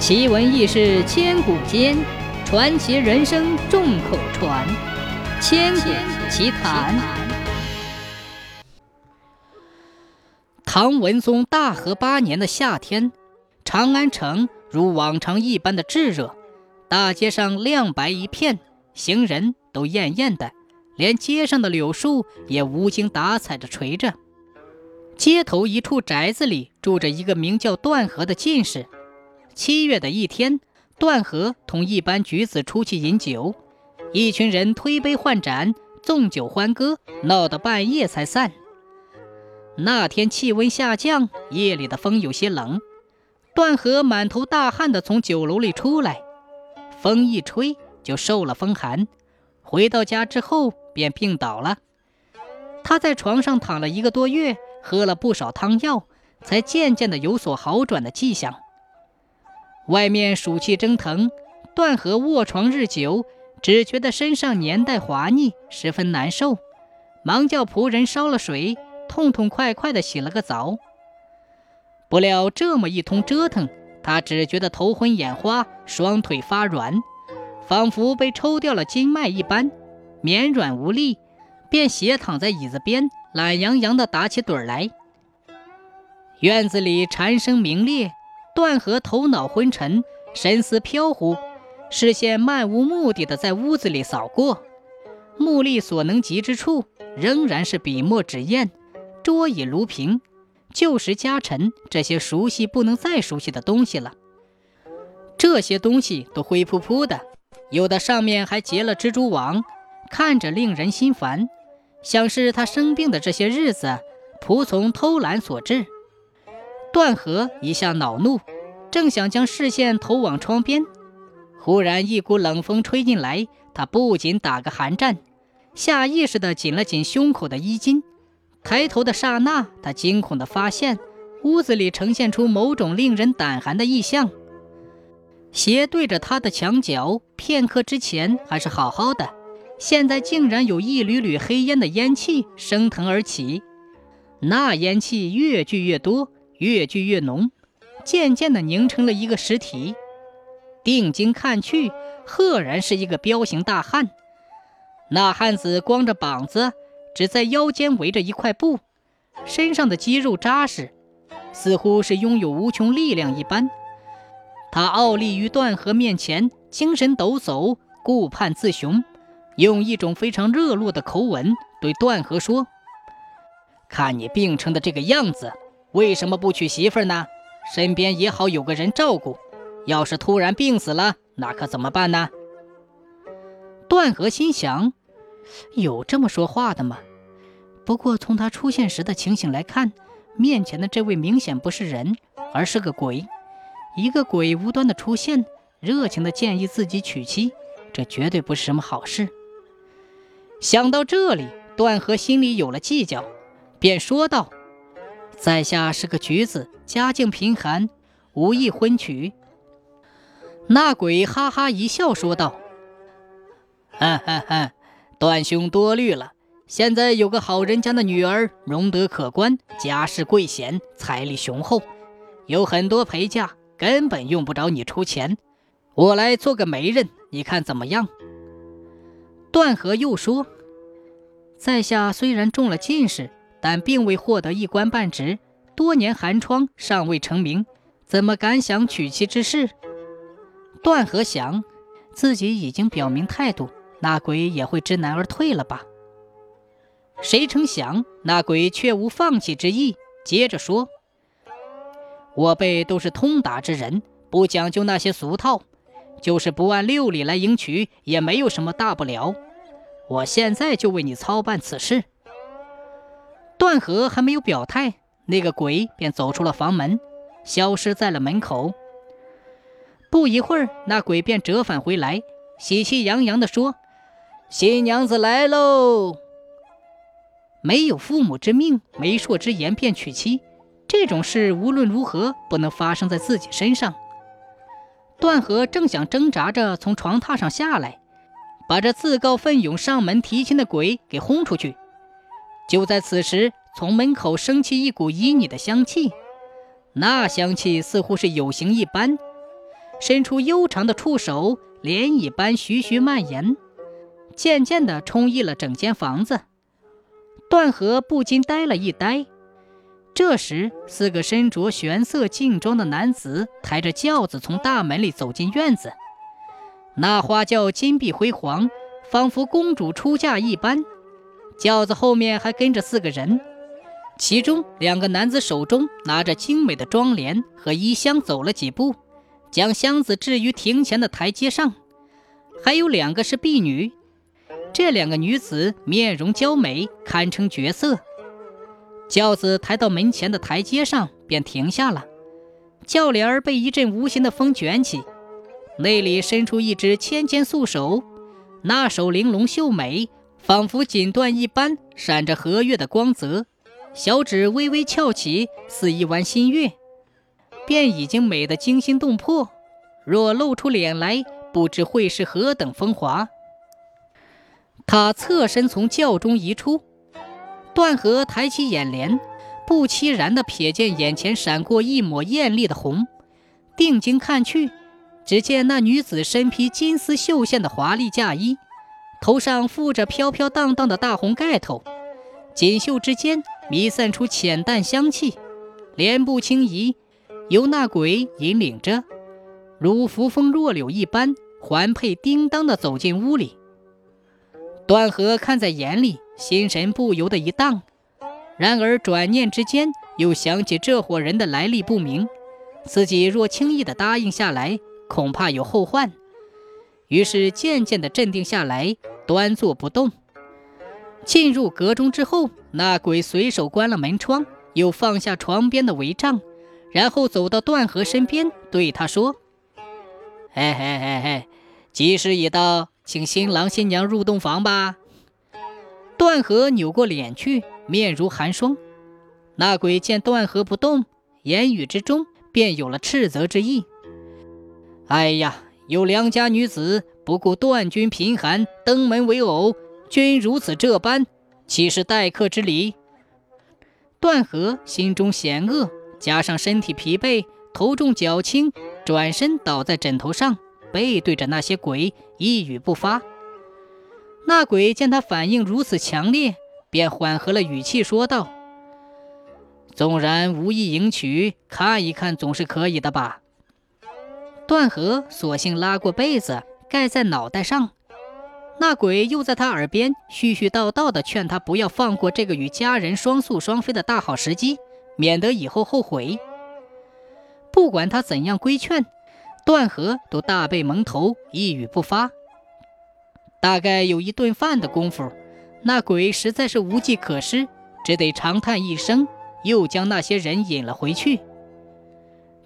奇闻异事千古间，传奇人生众口传。千古奇谈。唐文宗大和八年的夏天，长安城如往常一般的炙热，大街上亮白一片，行人都艳艳的，连街上的柳树也无精打采的垂着。街头一处宅子里住着一个名叫段和的进士。七月的一天，段和同一班举子出去饮酒，一群人推杯换盏，纵酒欢歌，闹到半夜才散。那天气温下降，夜里的风有些冷，段和满头大汗地从酒楼里出来，风一吹就受了风寒，回到家之后便病倒了。他在床上躺了一个多月，喝了不少汤药，才渐渐的有所好转的迹象。外面暑气蒸腾，段和卧床日久，只觉得身上黏带滑腻，十分难受，忙叫仆人烧了水，痛痛快快地洗了个澡。不料这么一通折腾，他只觉得头昏眼花，双腿发软，仿佛被抽掉了筋脉一般，绵软无力，便斜躺在椅子边，懒洋洋地打起盹来。院子里蝉声鸣裂。段和头脑昏沉，神思飘忽，视线漫无目的的在屋子里扫过，目力所能及之处，仍然是笔墨纸砚、桌椅炉瓶、旧时家陈这些熟悉不能再熟悉的东西了。这些东西都灰扑扑的，有的上面还结了蜘蛛网，看着令人心烦，像是他生病的这些日子，仆从偷懒所致。段和一下恼怒，正想将视线投往窗边，忽然一股冷风吹进来，他不仅打个寒战，下意识地紧了紧胸口的衣襟。抬头的刹那，他惊恐地发现屋子里呈现出某种令人胆寒的异象。斜对着他的墙角，片刻之前还是好好的，现在竟然有一缕缕黑烟的烟气升腾而起，那烟气越聚越多。越聚越浓，渐渐地凝成了一个实体。定睛看去，赫然是一个彪形大汉。那汉子光着膀子，只在腰间围着一块布，身上的肌肉扎实，似乎是拥有无穷力量一般。他傲立于段河面前，精神抖擞，顾盼自雄，用一种非常热络的口吻对段河说：“看你病成的这个样子。”为什么不娶媳妇呢？身边也好有个人照顾。要是突然病死了，那可怎么办呢？段和心想：有这么说话的吗？不过从他出现时的情形来看，面前的这位明显不是人，而是个鬼。一个鬼无端的出现，热情的建议自己娶妻，这绝对不是什么好事。想到这里，段和心里有了计较，便说道。在下是个举子，家境贫寒，无意婚娶。那鬼哈哈一笑，说道：“哈哈哈，段兄多虑了。现在有个好人家的女儿，容德可观，家世贵显，财力雄厚，有很多陪嫁，根本用不着你出钱。我来做个媒人，你看怎么样？”段和又说：“在下虽然中了进士。”但并未获得一官半职，多年寒窗尚未成名，怎么敢想娶妻之事？段和祥，自己已经表明态度，那鬼也会知难而退了吧？谁成想，那鬼却无放弃之意，接着说：“我辈都是通达之人，不讲究那些俗套，就是不按六礼来迎娶，也没有什么大不了。我现在就为你操办此事。”段和还没有表态，那个鬼便走出了房门，消失在了门口。不一会儿，那鬼便折返回来，喜气洋洋地说：“新娘子来喽！没有父母之命，媒妁之言便娶妻，这种事无论如何不能发生在自己身上。”段和正想挣扎着从床榻上下来，把这自告奋勇上门提亲的鬼给轰出去。就在此时，从门口升起一股旖旎的香气，那香气似乎是有形一般，伸出悠长的触手，涟漪般徐徐蔓延，渐渐地充溢了整间房子。段和不禁呆了一呆。这时，四个身着玄色劲装的男子抬着轿子从大门里走进院子。那花轿金碧辉煌，仿佛公主出嫁一般。轿子后面还跟着四个人，其中两个男子手中拿着精美的妆奁和衣箱，走了几步，将箱子置于庭前的台阶上。还有两个是婢女，这两个女子面容娇美，堪称绝色。轿子抬到门前的台阶上，便停下了。轿帘儿被一阵无形的风卷起，内里伸出一只纤纤素手，那手玲珑秀美。仿佛锦缎一般，闪着和月的光泽，小指微微翘起，似一弯新月，便已经美得惊心动魄。若露出脸来，不知会是何等风华。他侧身从轿中移出，段和抬起眼帘，不期然地瞥见眼前闪过一抹艳丽的红，定睛看去，只见那女子身披金丝绣线的华丽嫁衣。头上覆着飘飘荡荡的大红盖头，锦绣之间弥散出浅淡香气，莲步轻移，由那鬼引领着，如扶风弱柳一般，环佩叮当的走进屋里。段和看在眼里，心神不由得一荡，然而转念之间，又想起这伙人的来历不明，自己若轻易的答应下来，恐怕有后患。于是渐渐地镇定下来，端坐不动。进入阁中之后，那鬼随手关了门窗，又放下床边的帷帐，然后走到段和身边，对他说：“嘿嘿嘿嘿，吉时已到，请新郎新娘入洞房吧。”段和扭过脸去，面如寒霜。那鬼见段和不动，言语之中便有了斥责之意。“哎呀！”有良家女子不顾段君贫寒登门为偶，君如此这般，岂是待客之礼？段和心中险恶，加上身体疲惫，头重脚轻，转身倒在枕头上，背对着那些鬼，一语不发。那鬼见他反应如此强烈，便缓和了语气说道：“纵然无意迎娶，看一看总是可以的吧。”段和索性拉过被子盖在脑袋上，那鬼又在他耳边絮絮叨叨地劝他不要放过这个与家人双宿双飞的大好时机，免得以后后悔。不管他怎样规劝，段和都大被蒙头，一语不发。大概有一顿饭的功夫，那鬼实在是无计可施，只得长叹一声，又将那些人引了回去。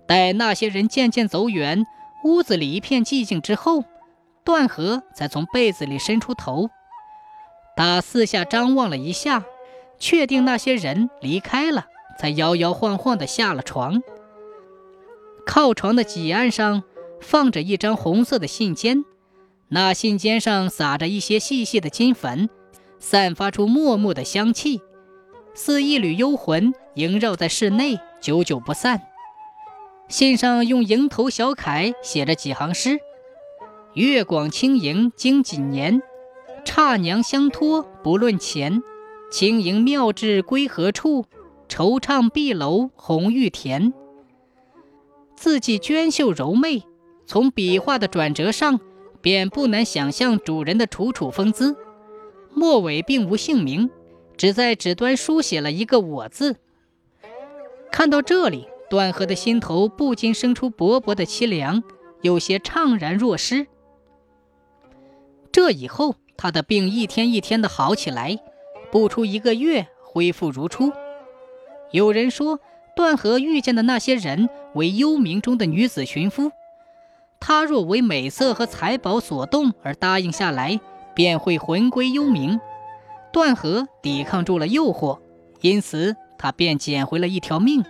待那些人渐渐走远，屋子里一片寂静之后，段和才从被子里伸出头。他四下张望了一下，确定那些人离开了，才摇摇晃晃地下了床。靠床的几案上放着一张红色的信笺，那信笺上撒着一些细细的金粉，散发出默默的香气，似一缕幽魂萦绕在室内，久久不散。信上用蝇头小楷写着几行诗：“月广轻盈经几年，差娘相托不论钱。轻盈妙质归何处？惆怅碧楼红玉田。”字迹娟秀柔媚，从笔画的转折上，便不难想象主人的楚楚风姿。末尾并无姓名，只在纸端书写了一个“我”字。看到这里。段和的心头不禁生出薄薄的凄凉，有些怅然若失。这以后，他的病一天一天的好起来，不出一个月，恢复如初。有人说，段和遇见的那些人为幽冥中的女子寻夫，他若为美色和财宝所动而答应下来，便会魂归幽冥。段和抵抗住了诱惑，因此他便捡回了一条命。